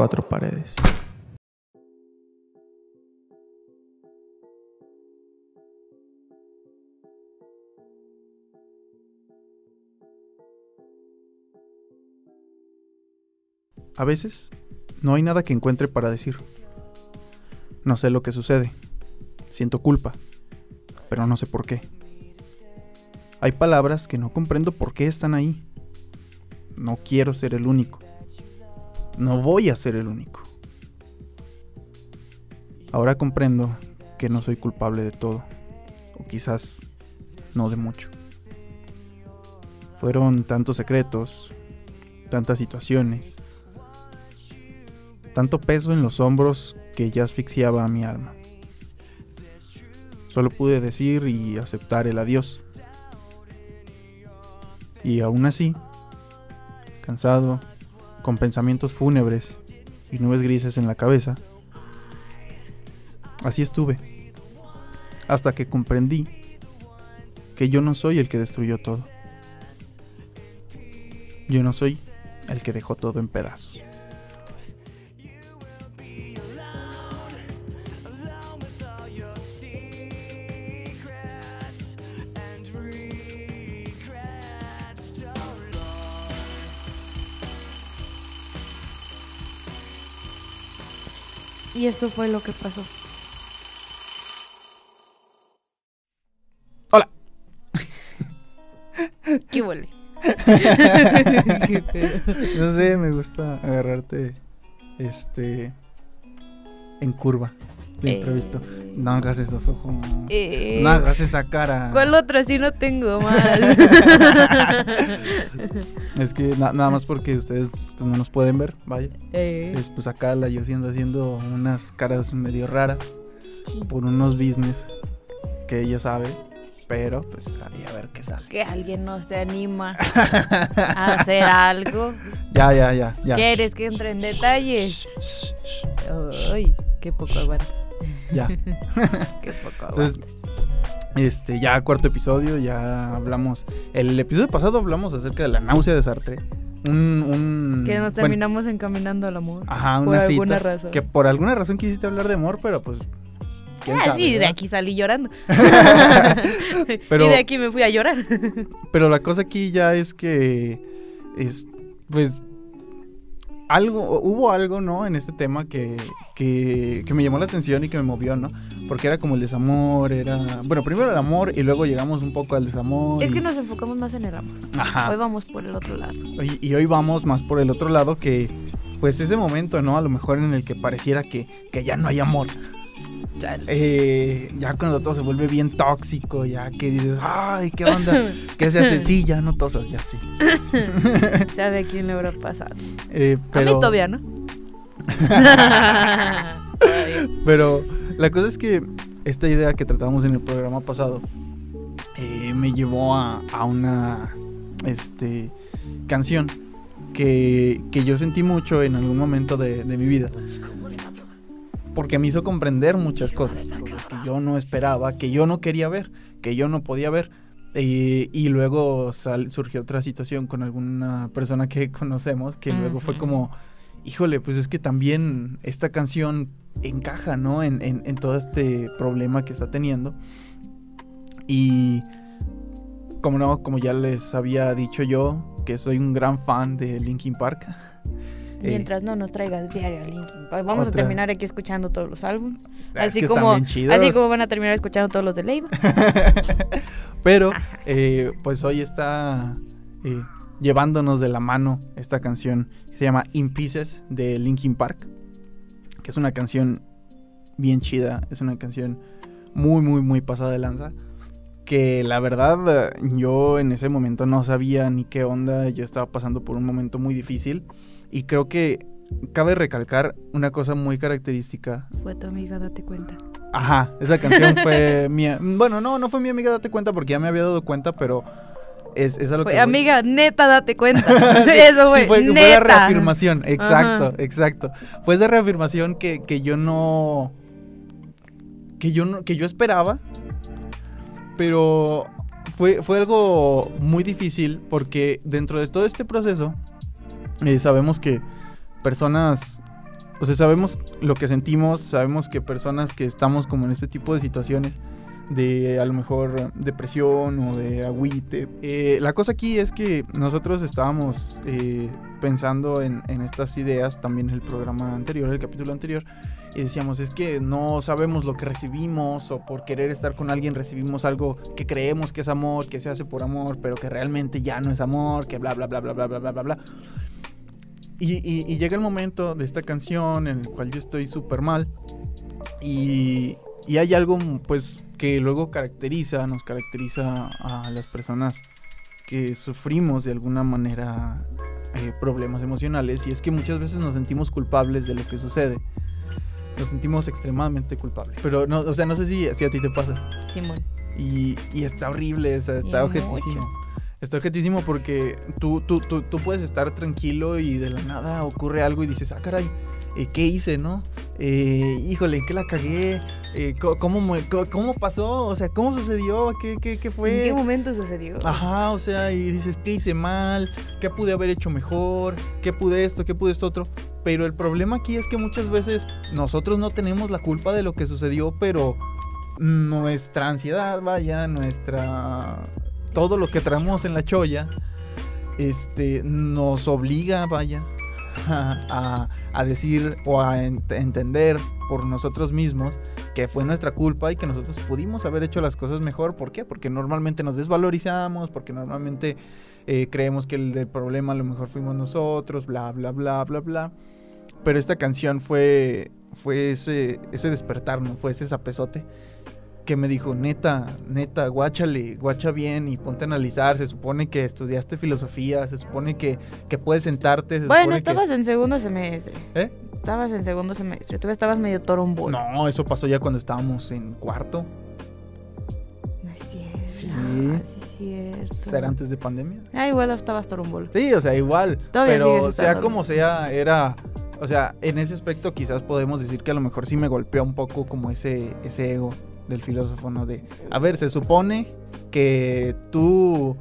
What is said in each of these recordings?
Cuatro paredes. A veces no hay nada que encuentre para decir. No sé lo que sucede. Siento culpa, pero no sé por qué. Hay palabras que no comprendo por qué están ahí. No quiero ser el único. No voy a ser el único. Ahora comprendo que no soy culpable de todo. O quizás no de mucho. Fueron tantos secretos, tantas situaciones, tanto peso en los hombros que ya asfixiaba a mi alma. Solo pude decir y aceptar el adiós. Y aún así, cansado, con pensamientos fúnebres y nubes grises en la cabeza, así estuve, hasta que comprendí que yo no soy el que destruyó todo. Yo no soy el que dejó todo en pedazos. Y esto fue lo que pasó. Hola. ¿Qué huele? No sé, me gusta agarrarte este en curva de Eh. imprevisto. No hagas esos ojos. Eh, No hagas esa cara. ¿Cuál otra? Si no tengo más. Es que na- nada más porque ustedes pues, no nos pueden ver, vaya. Eh, Es, pues acá la yo siendo haciendo unas caras medio raras por unos business que ella sabe, pero pues ahí a ver qué sale. que alguien no se anima a hacer algo. Ya, ya, ya, ya. ¿Quieres que entre en detalles? Ay, qué poco aguantas. Ya. Qué poco. Entonces, este, ya cuarto episodio, ya hablamos. El episodio pasado hablamos acerca de la náusea de Sartre. Un, un que nos bueno, terminamos encaminando al amor. ajá, por una alguna cita razón. que por alguna razón quisiste hablar de amor, pero pues quién Ah, sabe, sí, de aquí salí llorando. Pero- Y de aquí me fui a llorar. Pero la cosa aquí ya es que es pues algo, hubo algo, ¿no? En este tema que, que, que me llamó la atención y que me movió, ¿no? Porque era como el desamor, era... Bueno, primero el amor y luego llegamos un poco al desamor. Es y- que nos enfocamos más en el amor. Ajá. Hoy vamos por el otro lado. Y, y hoy vamos más por el otro lado que, pues ese momento, ¿no? A lo mejor en el que pareciera que, que ya no hay amor. Eh, ya cuando todo se vuelve bien tóxico, ya que dices, ay, ¿qué onda? ¿Qué se hace? Sí, ya no tosas, ya sí. ¿Sabe a quién le habrá pasado? Eh, A pero, mí todavía, ¿no? Pero la cosa es que esta idea que tratamos en el programa pasado eh, me llevó a, a una este, canción que, que yo sentí mucho en algún momento de, de mi vida. Porque me hizo comprender muchas cosas que yo no esperaba, que yo no quería ver, que yo no podía ver. Eh, y luego sal- surgió otra situación con alguna persona que conocemos que luego fue como, híjole, pues es que también esta canción encaja, ¿no? En, en- en todo este problema que está teniendo. Y como no, como ya les había dicho yo, que soy un gran fan de Linkin Park. Eh, Mientras no nos traigas diario a Linkin Park. Vamos Otra. a terminar aquí escuchando todos los álbumes. es Así como, así como van a terminar escuchando todos los de Leiva. Pero, eh, pues hoy está eh, llevándonos de la mano esta canción que se llama In Pieces de Linkin Park, que es una canción bien chida, es una canción muy, muy, muy pasada de lanza. Que la verdad yo en ese momento no sabía ni qué onda, yo estaba pasando por un momento muy difícil y creo que cabe recalcar una cosa muy característica. Fue tu amiga, date cuenta. Ajá, esa canción fue mía. Bueno, no, no fue mi amiga, date cuenta porque ya me había dado cuenta, pero es, es a lo Fue, que voy. amiga, neta, date cuenta. Eso Sí, fue, fue, fue neta. la reafirmación, exacto, Ajá. exacto. Fue esa reafirmación que, que yo no. Que yo no, que yo esperaba. Pero fue, fue algo muy difícil porque dentro de todo este proceso eh, sabemos que personas. O sea, sabemos lo que sentimos, sabemos que personas que estamos como en este tipo de situaciones, de a lo mejor depresión o de agüite. Eh, la cosa aquí es que nosotros estábamos eh, pensando en, en estas ideas, también en el programa anterior, el capítulo anterior, y decíamos, es que no sabemos lo que recibimos o por querer estar con alguien recibimos algo que creemos que es amor, que se hace por amor, pero que realmente ya no es amor, que bla, bla, bla, bla, bla, bla, bla, bla, bla. Y, y- y llega el momento de esta canción en el cual yo estoy súper mal y, y hay algo pues que luego caracteriza, nos caracteriza a las personas que sufrimos de alguna manera eh, problemas emocionales y es que muchas veces nos sentimos culpables de lo que sucede. Nos sentimos extremadamente culpables. Pero no, o sea, no sé si, si a ti te pasa. Simón. Y, y está horrible, o sea, está objetísimo. Está objetísimo porque tú, tú, tú, tú puedes estar tranquilo y de la nada ocurre algo y dices, ah, caray, eh, ¿qué hice, no? Eh, híjole, ¿en qué la cagué? Eh, ¿cómo, me- ¿Cómo pasó? O sea, ¿cómo sucedió? ¿Qué, qué, qué fue? ¿En qué momento sucedió? Ajá, o sea, y dices, ¿qué hice mal? ¿Qué pude haber hecho mejor? ¿Qué pude esto? ¿Qué pude esto otro? Pero el problema aquí es que muchas veces nosotros no tenemos la culpa de lo que sucedió, pero nuestra ansiedad, vaya, nuestra... Todo lo que traemos en la cholla, este, nos obliga, vaya, a, a- decir o a ent- entender por nosotros mismos que fue nuestra culpa y que nosotros pudimos haber hecho las cosas mejor. ¿Por qué? Porque normalmente nos desvalorizamos, porque normalmente eh, creemos que el del problema a lo mejor fuimos nosotros, bla, bla, bla, bla, bla. Pero esta canción fue, fue ese, ese despertar, ¿no? Fue ese zapezote que me dijo, neta, neta, guáchale, guacha bien y ponte a analizar. Se supone que estudiaste filosofía, se supone que, que puedes sentarte. Se Bueno, estabas en segundo semestre. que... ¿Eh? Estabas en segundo semestre. Tú estabas medio torombolo. No, eso pasó ya cuando estábamos en cuarto. No es cierto. Sí. Ah, sí es cierto. ¿Será antes de pandemia? Ah, igual estabas torombolo. Sí, o sea, igual. Todavía pero sea como sea, era. O sea, en ese aspecto quizás podemos decir que a lo mejor sí me golpeó un poco como ese, ese ego del filósofo, ¿no? De, a ver, se supone que tú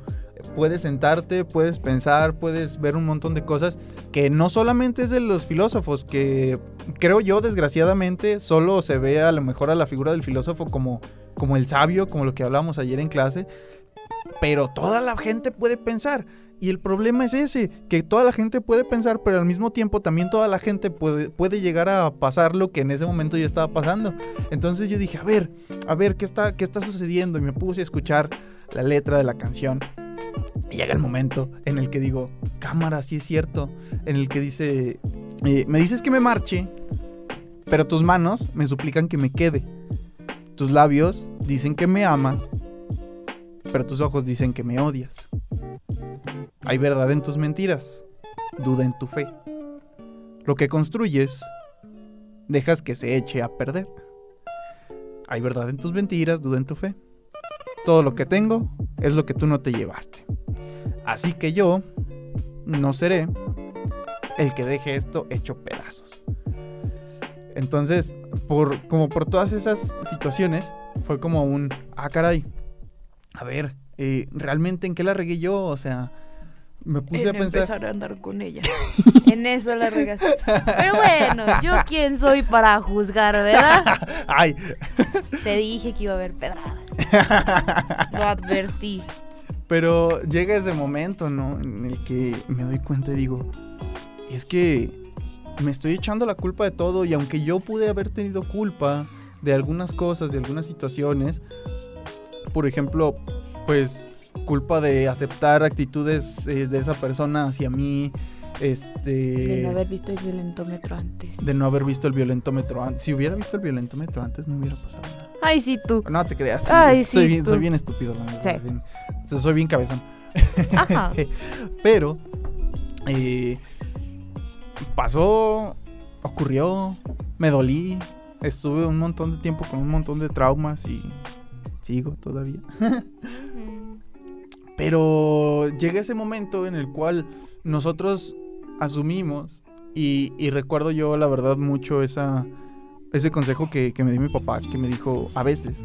puedes sentarte, puedes pensar, puedes ver un montón de cosas que no solamente es de los filósofos, que creo yo desgraciadamente solo se ve a lo mejor a la figura del filósofo como, como el sabio, como lo que hablábamos ayer en clase, pero toda la gente puede pensar. Y el problema es ese, que toda la gente puede pensar, pero al mismo tiempo también toda la gente puede, puede llegar a pasar lo que en ese momento yo estaba pasando. Entonces yo dije, a ver, a ver, ¿qué está, qué está sucediendo? Y me puse a escuchar la letra de la canción. Y llega el momento en el que digo, cámara, sí es cierto. En el que dice, eh, me dices que me marche, pero tus manos me suplican que me quede. Tus labios dicen que me amas, pero tus ojos dicen que me odias. Hay verdad en tus mentiras, duda en tu fe. Lo que construyes, dejas que se eche a perder. Hay verdad en tus mentiras, duda en tu fe. Todo lo que tengo es lo que tú no te llevaste. Así que yo no seré el que deje esto hecho pedazos. Entonces, por, como por todas esas situaciones, fue como un, ah, caray, a ver, eh, ¿realmente en qué la regué yo? O sea, me puse en a pensar... empezar a andar con ella. en eso la regaste. Pero bueno, yo quién soy para juzgar, ¿verdad? Ay, Te dije que iba a haber pedradas. Lo advertí. pero llega ese momento, ¿no? En el que me doy cuenta y digo, es que me estoy echando la culpa de todo y aunque yo pude haber tenido culpa de algunas cosas, de algunas situaciones, por ejemplo, pues culpa de aceptar actitudes eh, de esa persona hacia mí, Este. De no haber visto el violentómetro antes. De no haber visto el violentómetro antes. Si hubiera visto el violentómetro antes, no hubiera pasado nada. Ay, sí, tú. No te creas. sí, Ay, soy, sí, bien, tú. soy bien estúpido, la verdad, Sí. soy bien- soy bien cabezón. Ajá. Pero. eh, pasó. Ocurrió. Me dolí. Estuve un montón de tiempo con un montón de traumas y. Sigo todavía. Pero llega ese momento en el cual nosotros asumimos, y, y recuerdo yo la verdad mucho esa, ese consejo que, que me dio mi papá, que me dijo, a veces,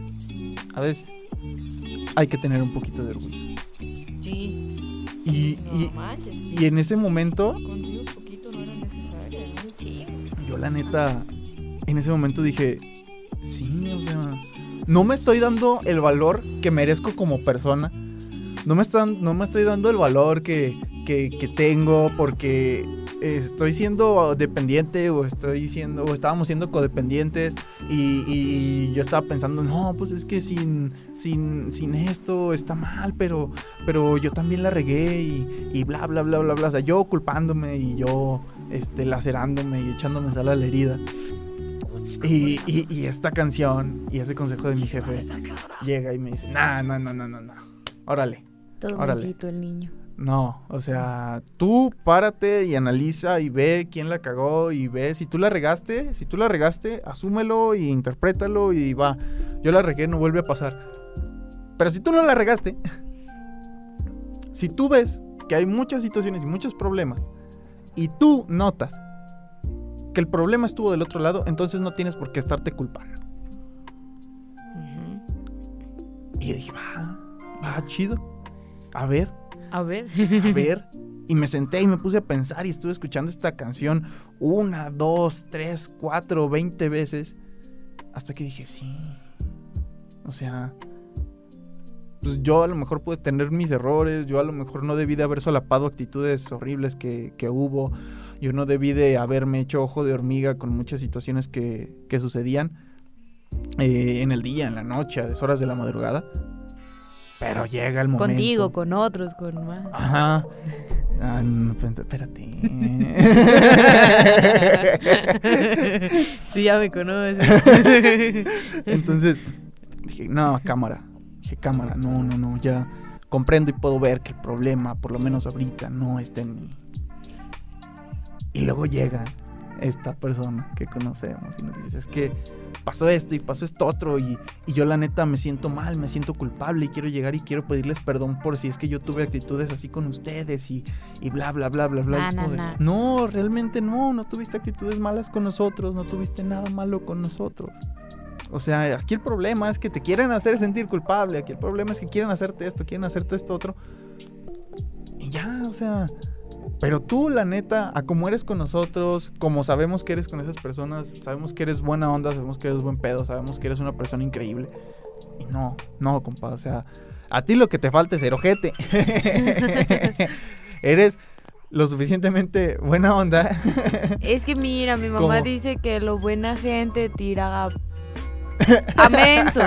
a veces, hay que tener un poquito de orgullo. Sí. Y, y, manches. y en ese momento, Contigo poquito no era necesario, era yo la neta, en ese momento dije, sí, o sea, no me estoy dando el valor que merezco como persona. No me, están, no me estoy dando el valor que, que, que tengo porque estoy siendo dependiente o estoy siendo o estábamos siendo codependientes y, y yo estaba pensando no pues es que sin sin, sin esto está mal pero pero yo también la regué y, y bla bla bla bla bla. O sea yo culpándome y yo este lacerándome y echándome sal a la herida. Y, y, y esta canción y ese consejo de mi jefe llega y me dice no no no no no no. Órale Todo Órale. el niño. No, o sea, tú párate y analiza y ve quién la cagó y ve si tú la regaste, si tú la regaste, asúmelo y interprétalo y va. Yo la regué, no vuelve a pasar. Pero si tú no la regaste, si tú ves que hay muchas situaciones y muchos problemas y tú notas que el problema estuvo del otro lado, entonces no tienes por qué estarte culpando. Y yo dije, va, va, chido. A ver, A ver. a ver. Y me senté y me puse a pensar y estuve escuchando esta canción una, dos, tres, cuatro, veinte veces. Hasta que dije, sí. O sea, pues yo a lo mejor pude tener mis errores, yo a lo mejor no debí de haber solapado actitudes horribles que, que hubo, yo no debí de haberme hecho ojo de hormiga con muchas situaciones que, que sucedían eh, en el día, en la noche, a deshoras de la madrugada. Pero llega el momento. Contigo, con otros, con más. Ajá. Ah, no, espérate. Tú ya me conoces. Entonces dije, no, cámara. Dije, cámara, no, no, no, ya comprendo y puedo ver que el problema, por lo menos ahorita, no está en mí. Y luego llega esta persona que conocemos y nos dice, es que pasó esto y pasó esto otro y, y yo la neta me siento mal, me siento culpable y quiero llegar y quiero pedirles perdón por si es que yo tuve actitudes así con ustedes y, y bla, bla, bla, bla, bla. Na. no, realmente no, no tuviste actitudes malas con nosotros, no tuviste nada malo con nosotros. O sea, aquí el problema es que te quieren hacer sentir culpable, aquí el problema es que quieren hacerte esto, quieren hacerte esto otro. Y ya, o sea, pero tú, la neta, a como eres con nosotros, como sabemos que eres con esas personas, sabemos que eres buena onda, sabemos que eres buen pedo, sabemos que eres una persona increíble. Y no, no, compa, o sea, a ti lo que te falta es ser ojete. eres lo suficientemente buena onda. Es que mira, mi mamá ¿Cómo? dice que lo buena gente tira a, a menso.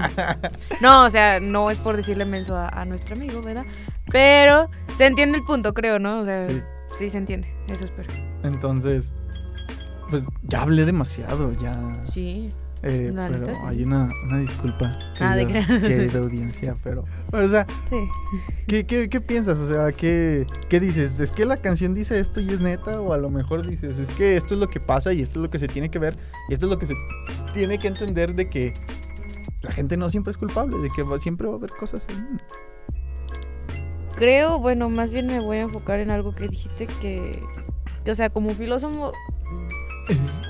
No, o sea, no es por decirle menso a, a nuestro amigo, ¿verdad? Pero se entiende el punto, creo, ¿no? O sea, Sí. Sí, se entiende, eso espero. Entonces, pues ya hablé demasiado, ya. Sí. Eh, La pero neta, sí. hay una, una disculpa. Ah, de querida- gra- querida audiencia, pero. pero, o sea, Sí. ¿qué, qué, qué piensas? O sea, ¿qué, ¿qué dices? ¿Es que la canción dice esto y es neta? O a lo mejor dices, es que esto es lo que pasa y esto es lo que se tiene que ver y esto es lo que se tiene que entender de que la gente no siempre es culpable, de que va- siempre va a haber cosas ahí. Creo, bueno, más bien me voy a enfocar en algo que dijiste que, o sea, como filósofo,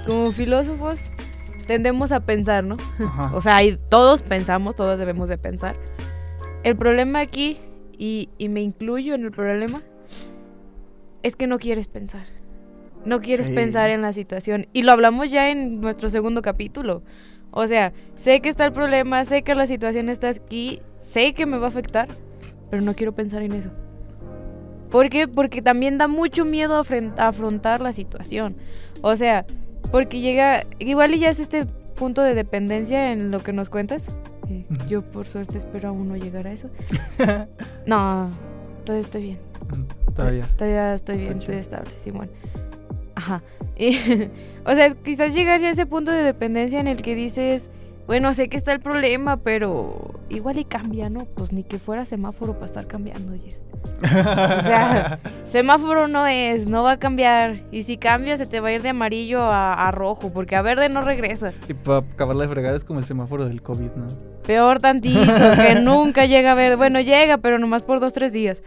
como filósofos tendemos a pensar, ¿no? Ajá. O sea, y todos pensamos, todos debemos de pensar. El problema aquí, y, y me incluyo en el problema, es que no quieres pensar. No quieres Sí. pensar en la situación. Y lo hablamos ya en nuestro segundo capítulo. O sea, sé que está el problema, sé que la situación está aquí, sé que me va a afectar, pero no quiero pensar en eso. ¿Por qué? Porque también da mucho miedo afrontar la situación. O sea, porque llega, igual y ya es este punto de dependencia en lo que nos cuentas. Eh, yo por suerte espero aún no llegar a eso. No, todo estoy bien. Todavía. Todavía estoy bien, estoy estable, Simón. Ajá. Y, o sea, quizás llegar ya a ese punto de dependencia en el que dices, bueno, sé que está el problema, pero igual y cambia, ¿no? Pues ni que fuera semáforo para estar cambiando, Jess. O sea, semáforo no es, no va a cambiar. Y si cambia, se te va a ir de amarillo a, a rojo, porque a verde no regresa. y para acabar la fregada es como el semáforo del COVID, ¿no? Peor tantito, que nunca llega a ver. Bueno, llega, pero nomás por dos, tres días.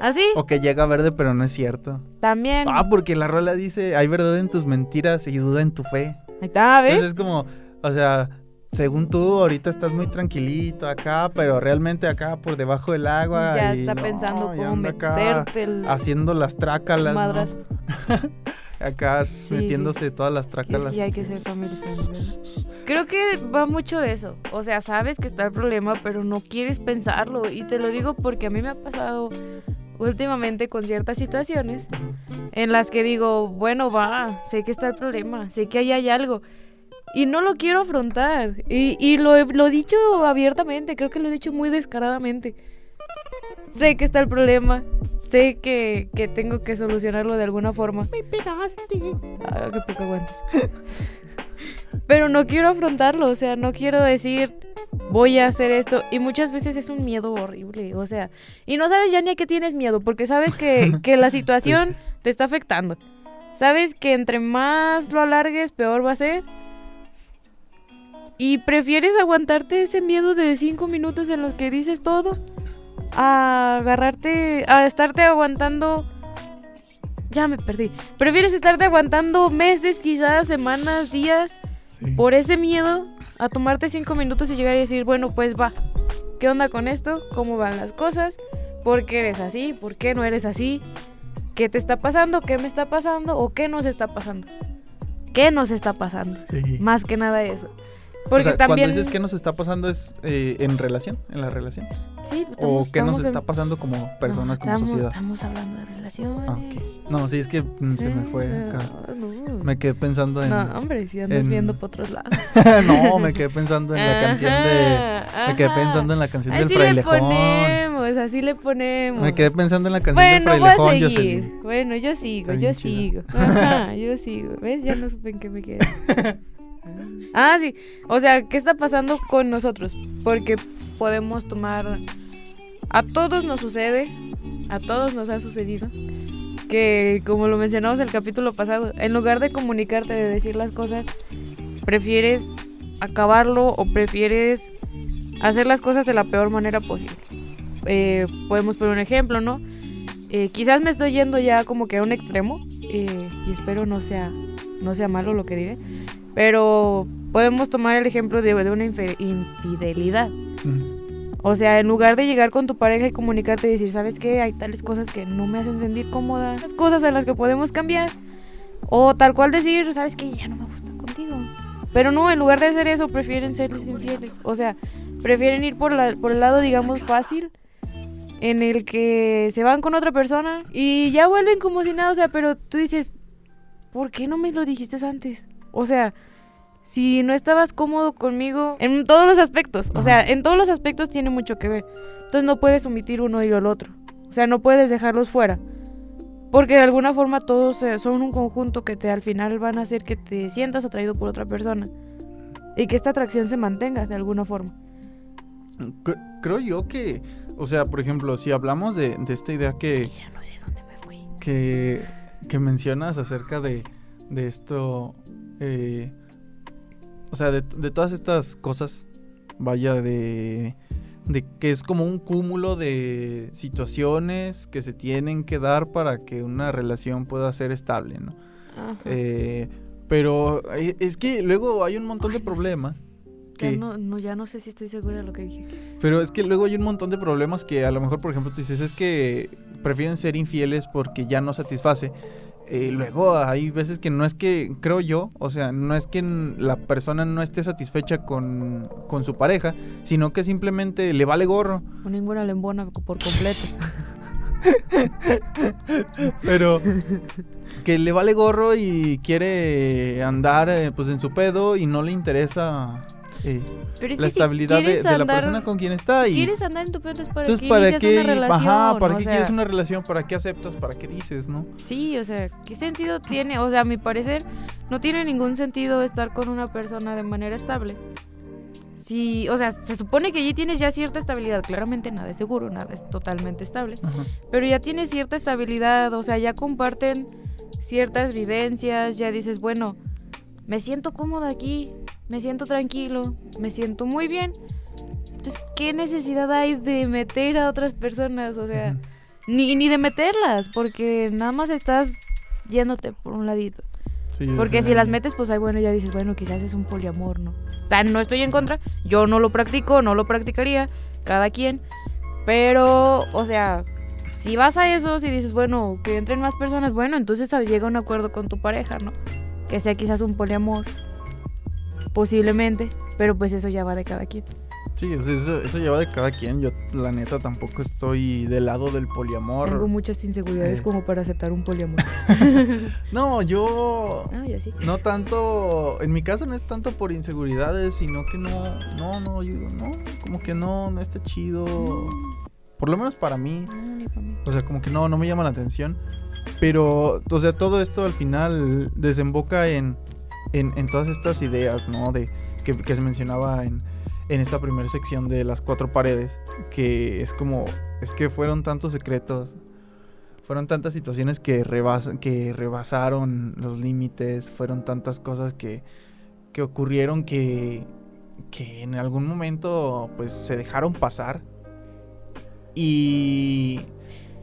Así, O que llega verde, pero no es cierto. también. Ah, porque la rola dice, hay verdad en tus mentiras y duda en tu fe. Ahí está, ¿ves? Entonces es como, o sea, según tú, ahorita estás muy tranquilito acá, pero realmente acá por debajo del agua. ya y está no, pensando cómo meterte el Haciendo las trácalas. ¿no? madras. Acá Sí. metiéndose todas las Sí, es trácalas. que hay que ser. Creo que va mucho de eso. O sea, sabes que está el problema, pero no quieres pensarlo. Y te lo digo porque a mí me ha pasado últimamente con ciertas situaciones en las que digo, bueno, va, sé que está el problema, sé que ahí hay algo. Y no lo quiero afrontar. Y, y lo, he, lo he dicho abiertamente, creo que lo he dicho muy descaradamente. Sé que está el problema, sé que, que tengo que solucionarlo de alguna forma. Me pegaste. Ah, qué poco aguantas. Pero no quiero afrontarlo, o sea, no quiero decir voy a hacer esto. Y muchas veces es un miedo horrible, o sea, y no sabes ya ni a qué tienes miedo, porque sabes que, que la situación te está afectando. Sabes que entre más lo alargues, peor va a ser. Y prefieres aguantarte ese miedo de cinco minutos en los que dices todo a agarrarte, a estarte aguantando. Ya me perdí. Prefieres estarte aguantando meses, quizás semanas, días, Sí. por ese miedo a tomarte cinco minutos y llegar y decir, bueno, pues va. ¿Qué onda con esto? ¿Cómo van las cosas? ¿Por qué eres así? ¿Por qué no eres así? ¿Qué te está pasando? ¿Qué me está pasando? ¿O qué nos está pasando? ¿Qué nos está pasando? Sí. Más que nada eso. O Porque sea, también... Cuando dices que nos está pasando es eh, en relación, en la relación. Sí, pues, o estamos- qué nos estamos está pasando como personas, No, como estamos, sociedad. Estamos hablando de relaciones. Ah. No, sí, es que mm, se me fue acá. No, no. Me quedé pensando en... No, hombre, si andas en- viendo por otros lados. no, me quedé pensando en la canción de... Ajá, Me quedé pensando en la canción del Así le frailejón. ponemos, así le ponemos. Me quedé pensando en la canción del Bueno, voy a frailejón, seguir. Jocelyn. Bueno, yo sigo, Está yo sigo. Ajá, yo sigo. ¿Ves? Ya no supe en qué me quedé. Ah, sí. O sea, ¿qué está pasando con nosotros? Porque podemos tomar... A todos nos sucede, a todos nos ha sucedido, que como lo mencionamos el capítulo pasado, en lugar de comunicarte, de decir las cosas, prefieres acabarlo o prefieres hacer las cosas de la peor manera posible. Eh, podemos poner un ejemplo, ¿no? Eh, quizás me estoy yendo ya como que a un extremo eh, y espero no sea, no sea malo lo que diré, pero podemos tomar el ejemplo de, de una infidelidad. Mm. O sea, en lugar de llegar con tu pareja y comunicarte y decir, ¿sabes qué? Hay tales cosas que no me hacen sentir cómoda, las cosas en las que podemos cambiar. O tal cual decir, ¿sabes qué? Ya no me gusta contigo. Pero no, en lugar de hacer eso, prefieren ser infieles. O sea, prefieren ir por, la- por el lado, digamos, fácil, en el que se van con otra persona y ya vuelven como si nada. O sea, pero tú dices, ¿por qué no me lo dijiste antes? O sea, si no estabas cómodo conmigo en todos los aspectos, o sea, en todos los aspectos tiene mucho que ver. Entonces no puedes omitir uno y el otro. O sea, no puedes dejarlos fuera. Porque de alguna forma todos eh, son un conjunto que te al final van a hacer que te sientas atraído por otra persona. Y que esta atracción se mantenga de alguna forma. Cre- Creo yo que, o sea, por ejemplo, si hablamos de, de esta idea que, Es que ya no sé dónde me fui. que, que mencionas acerca de, de esto, eh, o sea, de, de todas estas cosas, vaya, de, de que es como un cúmulo de situaciones que se tienen que dar para que una relación pueda ser estable, ¿no? Ajá. Eh, pero eh, es que luego hay un montón de Ay, problemas. Ya no, ya no sé si estoy segura de lo que dije. Pero es que luego hay un montón de problemas que a lo mejor, por ejemplo, tú dices, es que prefieren ser infieles porque ya no satisface. Eh, luego hay veces que no es que, creo yo, o sea, no es que la persona no esté satisfecha con, con su pareja, sino que simplemente le vale gorro. O ninguna lembona por completo. Pero que le vale gorro y quiere andar eh, pues en su pedo y no le interesa eh, Pero es la que si estabilidad de, la persona con quien está. Si y quieres andar en tu pedo, para entonces, ¿para qué? una relación. Ajá, ¿para qué sea, quieres una relación? ¿Para qué aceptas? ¿Para qué dices, no? Sí, o sea, ¿qué sentido tiene? O sea, a mi parecer, no tiene ningún sentido estar con una persona de manera estable. Sí, o sea, se supone que allí tienes ya cierta estabilidad. Claramente nada es seguro, nada es totalmente estable. Ajá. Pero ya tienes cierta estabilidad, o sea, ya comparten ciertas vivencias, ya dices, bueno, me siento cómodo aquí, me siento tranquilo, me siento muy bien. Entonces, ¿qué necesidad hay de meter a otras personas? O sea, ni, ni de meterlas, porque nada más estás yéndote por un ladito. Sí, Porque si las metes, pues ahí bueno, ya dices, bueno, quizás es un poliamor, ¿no? O sea, no estoy en contra, yo no lo practico, no lo practicaría, cada quien. Pero, o sea, si vas a eso, si dices, bueno, que entren más personas, bueno, entonces ah, llega un acuerdo con tu pareja, ¿no? Que sea quizás un poliamor, posiblemente, pero pues eso ya va de cada quien. Sí, eso, eso lleva de cada quien. Yo, la neta, tampoco estoy del lado del poliamor. Tengo muchas inseguridades Eh. como para aceptar un poliamor. No, yo. Ah, ya sí. No tanto, en mi caso no es tanto por inseguridades, sino que no, no, no, yo no, como que no, no está chido, por lo menos para mí, No, ni pa' mí. o sea, como que no, no me llama la atención, pero, o sea, todo esto al final desemboca en, en, todas estas ideas, ¿no? De, que, que se mencionaba en, en esta primera sección de las cuatro paredes, que es como, es que fueron tantos secretos, fueron tantas situaciones que, rebas- que rebasaron los límites, fueron tantas cosas que, que ocurrieron que, que en algún momento pues se dejaron pasar y,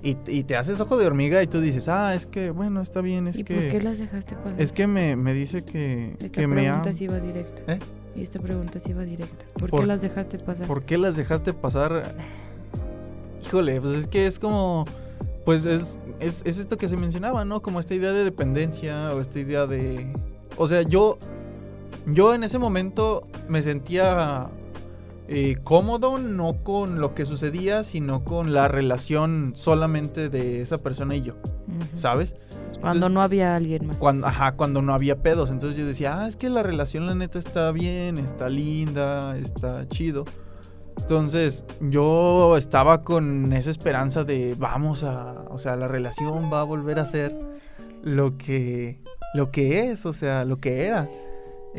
y, y te haces ojo de hormiga y tú dices, ah, es que, bueno, está bien, es ¿Y que... por qué las dejaste pasar? Es que me, me dice que, Esta que me pregunta sí va directa. ¿Eh? Y esta pregunta sí va directa. ¿Por, Por- qué las dejaste pasar? ¿Por qué las dejaste pasar? Híjole, pues es que es como. Pues es, es, es esto que se mencionaba, ¿no? Como esta idea de dependencia o esta idea de. O sea, yo. Yo en ese momento me sentía eh, cómodo, no con lo que sucedía, sino con la relación solamente de esa persona y yo. ¿sabes? Cuando no había alguien más. Cuando, ajá, cuando no había pedos. Entonces yo decía, ah, es que la relación la neta está bien, está linda, está chido. Entonces yo estaba con esa esperanza de vamos a, o sea, la relación va a volver a ser lo que, lo que es, o sea, lo que era.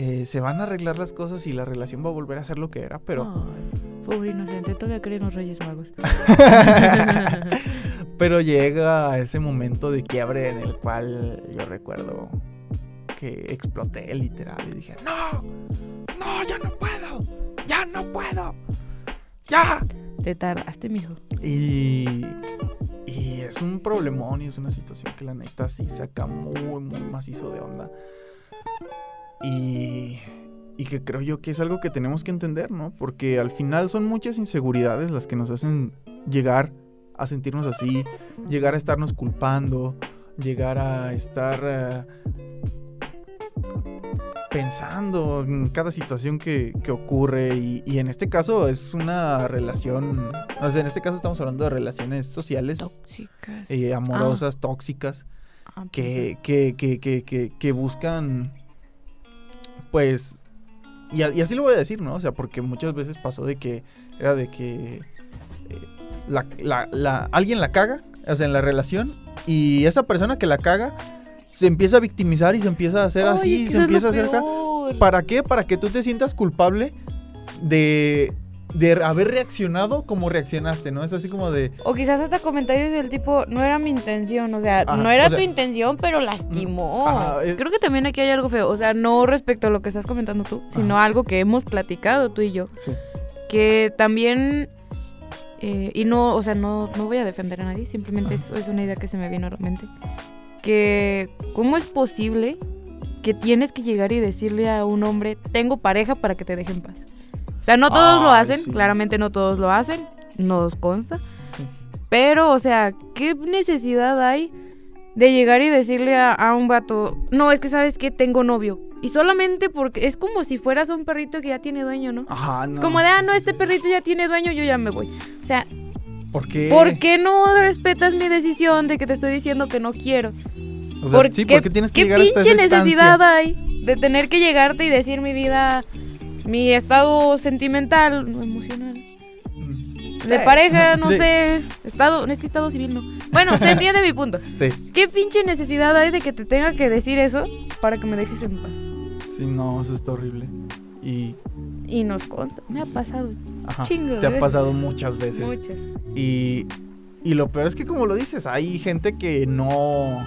Eh, se van a arreglar las cosas y la relación va a volver a ser lo que era, pero... Ay, pobre inocente, todavía creen los Reyes Magos. Pero llega ese momento de quiebre en el cual yo recuerdo que exploté literal y dije, no, no, ya no puedo, ya no puedo, ya. Te tardaste, mijo. Y, y es un problemón y es una situación que la neta sí saca muy, muy macizo de onda. Y, y que creo yo que es algo que tenemos que entender, ¿no? Porque al final son muchas inseguridades las que nos hacen llegar a sentirnos así, llegar a estarnos culpando, llegar a estar eh, pensando en cada situación que, que ocurre y, y en este caso es una relación, o sea, en este caso estamos hablando de relaciones sociales, Tóxicas. eh, amorosas, tóxicas, Ah, que, que, que, que, que, que buscan, pues, y, así lo voy a decir, ¿no? O sea, porque muchas veces pasó de que era de que eh, la, la- la- alguien la caga, o sea, en la relación, y esa persona que la caga se empieza a victimizar y se empieza a hacer Oye, así, se empieza a hacer. ¿Para qué? Para que tú te sientas culpable de, de haber reaccionado como reaccionaste, ¿no? Es así como de... O quizás hasta comentarios del tipo, no era mi intención, o sea, Ajá, no era o sea, tu intención, pero lastimó. ajá, es- Creo que también aquí hay algo feo, o sea, no respecto a lo que estás comentando tú, sino Ajá. algo que hemos platicado tú y yo, Sí. que también, eh, y no, o sea, no, no voy a defender a nadie, simplemente es, es una idea que se me vino a la mente, que cómo es posible que tienes que llegar y decirle a un hombre, tengo pareja para que te deje en paz. O sea, no todos lo hacen, sí. claramente no todos lo hacen, nos consta. Sí. Pero, o sea, ¿qué necesidad hay de llegar y decirle a, a un vato, no, es que sabes que tengo novio? Y solamente porque es como si fueras un perrito que ya tiene dueño, ¿no? Ajá, Es no, como de, ah, no, este perrito ya tiene dueño, yo ya me voy. O sea, ¿Por qué? ¿por qué no respetas mi decisión de que te estoy diciendo que no quiero? O sea, ¿Por sí, qué- porque tienes que ¿Qué llegar hasta pinche esa necesidad hay de tener que llegarte y decir mi vida, mi estado sentimental, no emocional, de Sí. pareja, no Sí. sé, estado, no es que estado civil, no. Bueno, se entiende mi punto. Sí. ¿Qué pinche necesidad hay de que te tenga que decir eso para que me dejes en paz? Sí, no, eso está horrible. Y. Y nos consta, me ha pasado Ajá. Chingo te ha veces. pasado muchas veces. muchas. Y, y lo peor es que como lo dices, hay gente que no,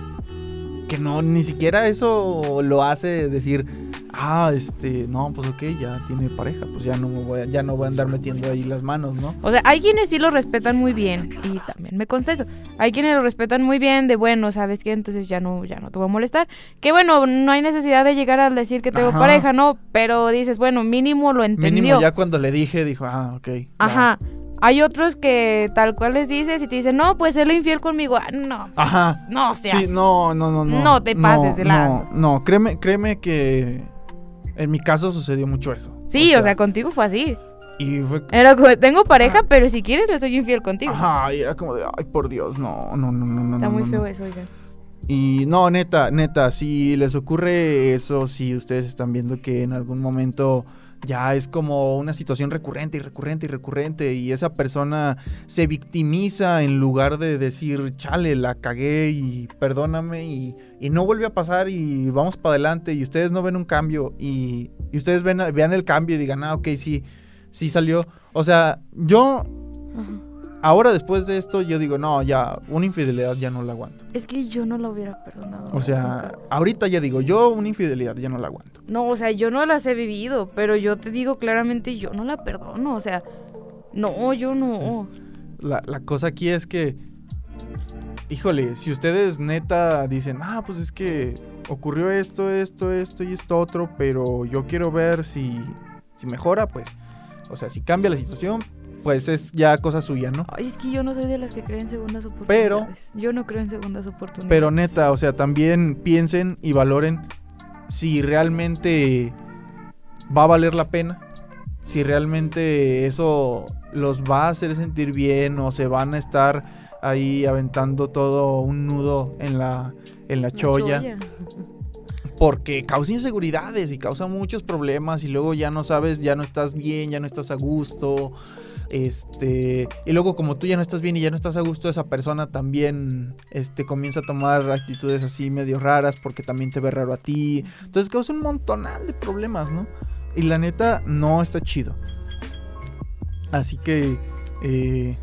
que no, ni siquiera eso lo hace decir, ah, este, no, pues ok, ya tiene pareja, pues ya no me voy a, ya no voy a andar metiendo ahí las manos, ¿no? O sea, hay quienes sí lo respetan muy bien y también me consta eso. Hay quienes lo respetan muy bien de bueno, ¿sabes qué? Entonces ya no ya no te voy a molestar. Que bueno, no hay necesidad de llegar a decir que tengo Ajá. pareja, ¿no? Pero dices, bueno, mínimo lo entendió. Mínimo ya cuando le dije, dijo, ah, ok. va". Ajá. Hay otros que tal cual les dices y te dicen, "No, pues él es infiel conmigo." Ah, no. Ajá. No seas. Sí, no, no, no, no. No te pases de no, lanza. No, créeme, créeme que en mi caso sucedió mucho eso. Sí, o sea, contigo fue así. y fue Era como, tengo pareja, Ah. pero si quieres le soy infiel contigo. Ajá, y era como de, ay, por Dios, no, no, no, no, no. Está no, muy no, feo no". eso, oigan. Y no, neta, neta, si les ocurre eso, si ustedes están viendo que en algún momento ya es como una situación recurrente y recurrente y recurrente y esa persona se victimiza en lugar de decir, chale, la cagué y perdóname y, y no vuelve a pasar y vamos para adelante y ustedes no ven un cambio y, y ustedes vean el cambio y digan, ah, ok, sí, sí salió. O sea, yo. Ahora después de esto, yo digo, no, ya, una infidelidad ya no la aguanto. Es que yo no lo hubiera perdonado. O sea, nunca. ahorita ya digo, yo una infidelidad ya no la aguanto. No, o sea, yo no las he vivido, pero yo te digo claramente, yo no la perdono. O sea, no, yo no. La, la cosa aquí es que, híjole, si ustedes neta dicen, ah, pues es que ocurrió esto, esto, esto y esto otro, pero yo quiero ver si, si mejora, pues, o sea, si cambia la situación, pues es ya cosa suya, ¿no? Ay, es que yo no soy de las que creen segundas oportunidades. Yo no creo en segundas oportunidades. Pero neta, o sea, también piensen y valoren si realmente va a valer la pena, si realmente eso los va a hacer sentir bien o se van a estar ahí aventando todo un nudo en la, en la La cholla, porque causa inseguridades y causa muchos problemas y luego ya no sabes, ya no estás bien, ya no estás a gusto. Este, y luego como tú ya no estás bien y ya no estás a gusto, esa persona también este, comienza a tomar actitudes así medio raras porque también te ve raro a ti. Entonces causa un montonal de problemas, ¿no? Y la neta no está chido. Así que, eh,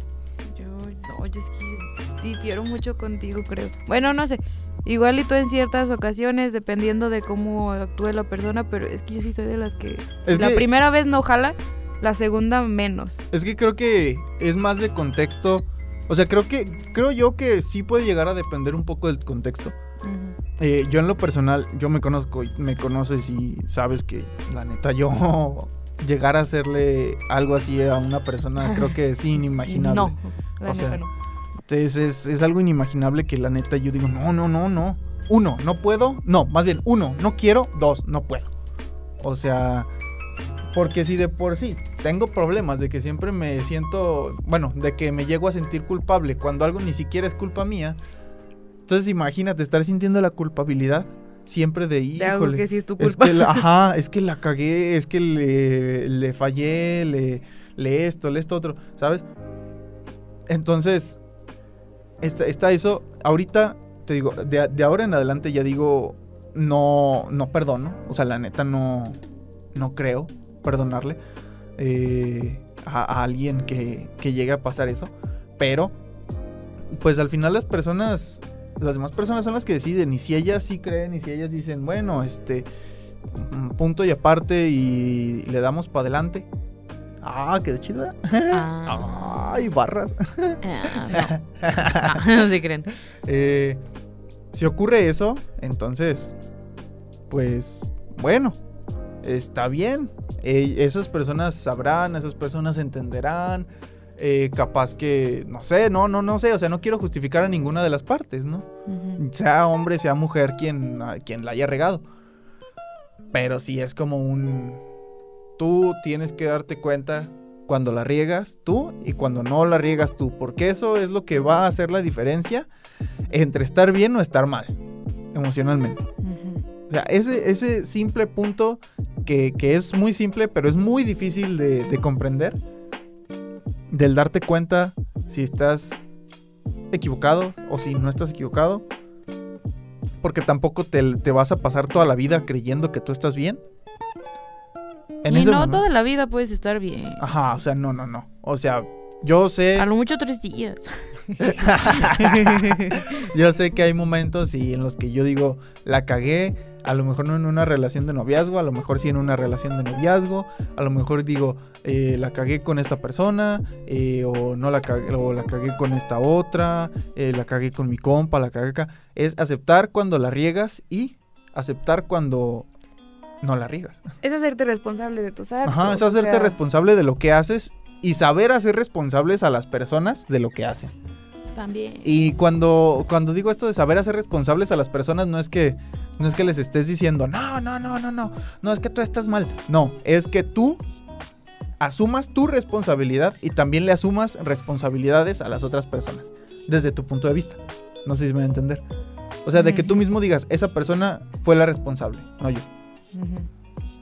Yo, no, yo es que difiero mucho contigo, creo. Bueno, no sé. Igual y tú en ciertas ocasiones, dependiendo de cómo actúe la persona, pero es que yo sí soy de las que... si Es la que- primera vez no jala, la segunda menos. es que creo que es más de contexto. O sea, creo que, creo yo que sí puede llegar a depender un poco del contexto. Eh, yo en lo personal, yo me conozco y me conoces y sabes que la neta yo llegar a hacerle algo así a una persona creo que es inimaginable. No, la O sea, neta no. Entonces es, es algo inimaginable que la neta yo digo, no, no, no, no. Uno, no puedo. No, más bien, uno, no quiero. Dos, no puedo. O sea, porque si de por sí tengo problemas de que siempre me siento, bueno, de que me llego a sentir culpable cuando algo ni siquiera es culpa mía. Entonces imagínate estar sintiendo la culpabilidad siempre de híjole. que sí es tu Es culpa. que, ajá, es que la cagué, es que le, le fallé, le, le esto, le esto otro, ¿sabes? Entonces, está, está eso. Ahorita, te digo, de, de ahora en adelante ya digo, no, no perdono. O sea, la neta no, no creo perdonarle eh, a, a alguien que, que llegue a pasar eso. Pero, pues al final las personas, las demás personas son las que deciden. Y si ellas sí creen y si ellas dicen, bueno, este, mm, punto y aparte y le damos para adelante. Ah, qué chido. ¿eh? Ah. Ay, barras. Ah, no. no se creen. Eh, si ocurre eso, entonces, pues, bueno, está bien. Eh, esas personas sabrán, esas personas entenderán. eh, capaz que, no sé, no, no, no sé. O sea, no quiero justificar a ninguna de las partes, ¿no? Ujú. Sea hombre, sea mujer quien, a- quien la haya regado. Pero sí es como un... Tú tienes que darte cuenta cuando la riegas tú y cuando no la riegas tú. Porque eso es lo que va a hacer la diferencia entre estar bien o estar mal emocionalmente. O sea, ese, ese simple punto que, que es muy simple, pero es muy difícil de, de comprender. Del darte cuenta si estás equivocado o si no estás equivocado. Porque tampoco te, te vas a pasar toda la vida creyendo que tú estás bien. En y no momento- toda la vida puedes estar bien. Ajá, o sea, no, no, no. O sea, yo sé. A lo mucho tres días. yo sé que hay momentos y en los que yo digo, la cagué, a lo mejor no en una relación de noviazgo, a lo mejor sí en una relación de noviazgo, a lo mejor digo, eh, la cagué con esta persona, eh, o no la cagué, o la cagué con esta otra, eh, la cagué con mi compa, la cagué acá. Es aceptar cuando la riegas y aceptar cuando no la riegas. Es hacerte responsable de tus actos. Ajá, es o hacerte sea, responsable de lo que haces y saber hacer responsables a las personas de lo que hacen. También. Y cuando, cuando digo esto de saber hacer responsables a las personas, no es que no es que les estés diciendo, no, no, no, no, no, no es que tú estás mal. No, es que tú asumas tu responsabilidad y también le asumas responsabilidades a las otras personas, desde tu punto de vista. No sé si me va a entender. O sea, de que tú mismo digas, esa persona fue la responsable, no yo.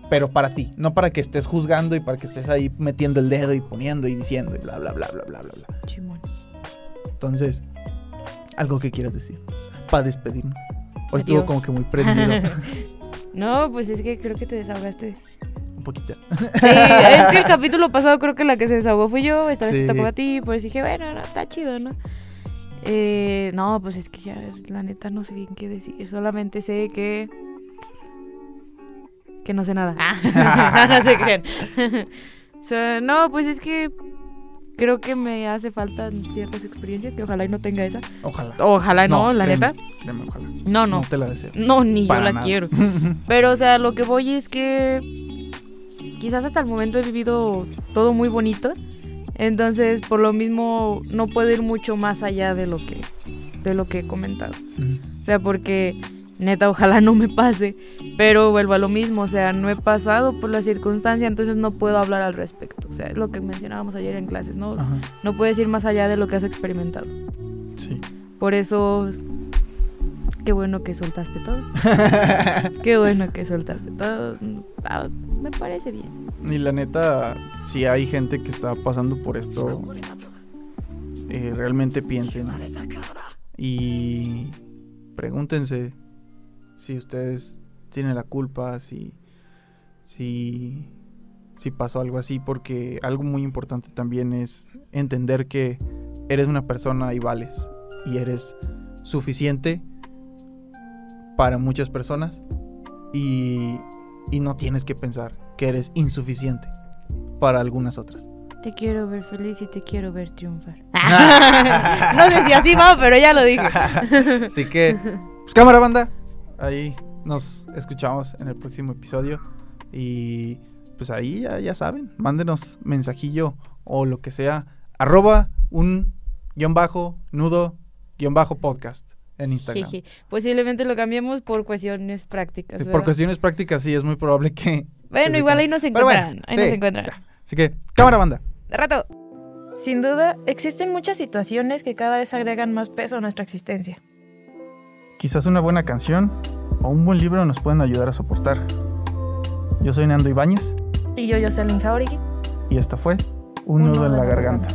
Pero para ti, no para que estés juzgando y para que estés ahí metiendo el dedo y poniendo y diciendo y bla, bla, bla, bla, bla, bla, bla. Chimón. Entonces, algo que quieras decir para despedirnos. Hoy estuvo como que muy prendido. no, pues es que creo que te desahogaste. un poquito. Sí, es que el capítulo pasado creo que la que se desahogó fui yo, esta vez Sí. te tocó a ti, pues dije, bueno, no, está chido, ¿no? Eh, no, pues es que ya, la neta, no sé bien qué decir. Solamente sé que. que no sé nada. Ah, no se crean. So, no, pues es que creo que me hace falta ciertas experiencias que ojalá y no tenga esa. Ojalá. Ojalá no, la créeme, neta. créeme, ojalá. No, no. No te la deseo. No, ni yo la nada. quiero. Pero, o sea, lo que voy es que quizás hasta el momento he vivido todo muy bonito. Entonces, por lo mismo, no puedo ir mucho más allá de lo que, de lo que he comentado. O sea, porque neta, ojalá no me pase. Pero vuelvo a lo mismo. O sea, no he pasado por la circunstancia, entonces no puedo hablar al respecto. O sea, es lo que mencionábamos ayer en clases, ¿no? Ajá. No puedes ir más allá de lo que has experimentado. Sí. Por eso, qué bueno que soltaste todo. Qué bueno que soltaste todo. Ah, me parece bien. y la neta, si hay gente que está pasando por esto, eh, realmente piensen y pregúntense si ustedes tienen la culpa, si, si, si pasó algo así, porque algo muy importante también es entender que eres una persona y vales y eres suficiente para muchas personas y, y no tienes que pensar que eres insuficiente para algunas otras. Te quiero ver feliz y te quiero ver triunfar. no sé si así va, pero ya lo dije. Así que, pues cámara banda, ahí nos escuchamos en el próximo episodio y pues ahí ya, ya saben, mándenos mensajillo o lo que sea, arroba un guion bajo, nudo, guion bajo podcast en Instagram. Jeje. Posiblemente lo cambiemos por cuestiones prácticas. Sí, Por cuestiones prácticas sí, es muy probable que... Bueno, igual ahí nos bueno, encuentran. ahí sí, nos encuentran. ya. Así que, cámara banda. De rato. Sin duda, existen muchas situaciones que cada vez agregan más peso a nuestra existencia. Quizás una buena canción o un buen libro nos pueden ayudar a soportar. Yo soy Nando Ibáñez Y yo, Jocelyn Jauregui. y esta fue Un nudo en la garganta.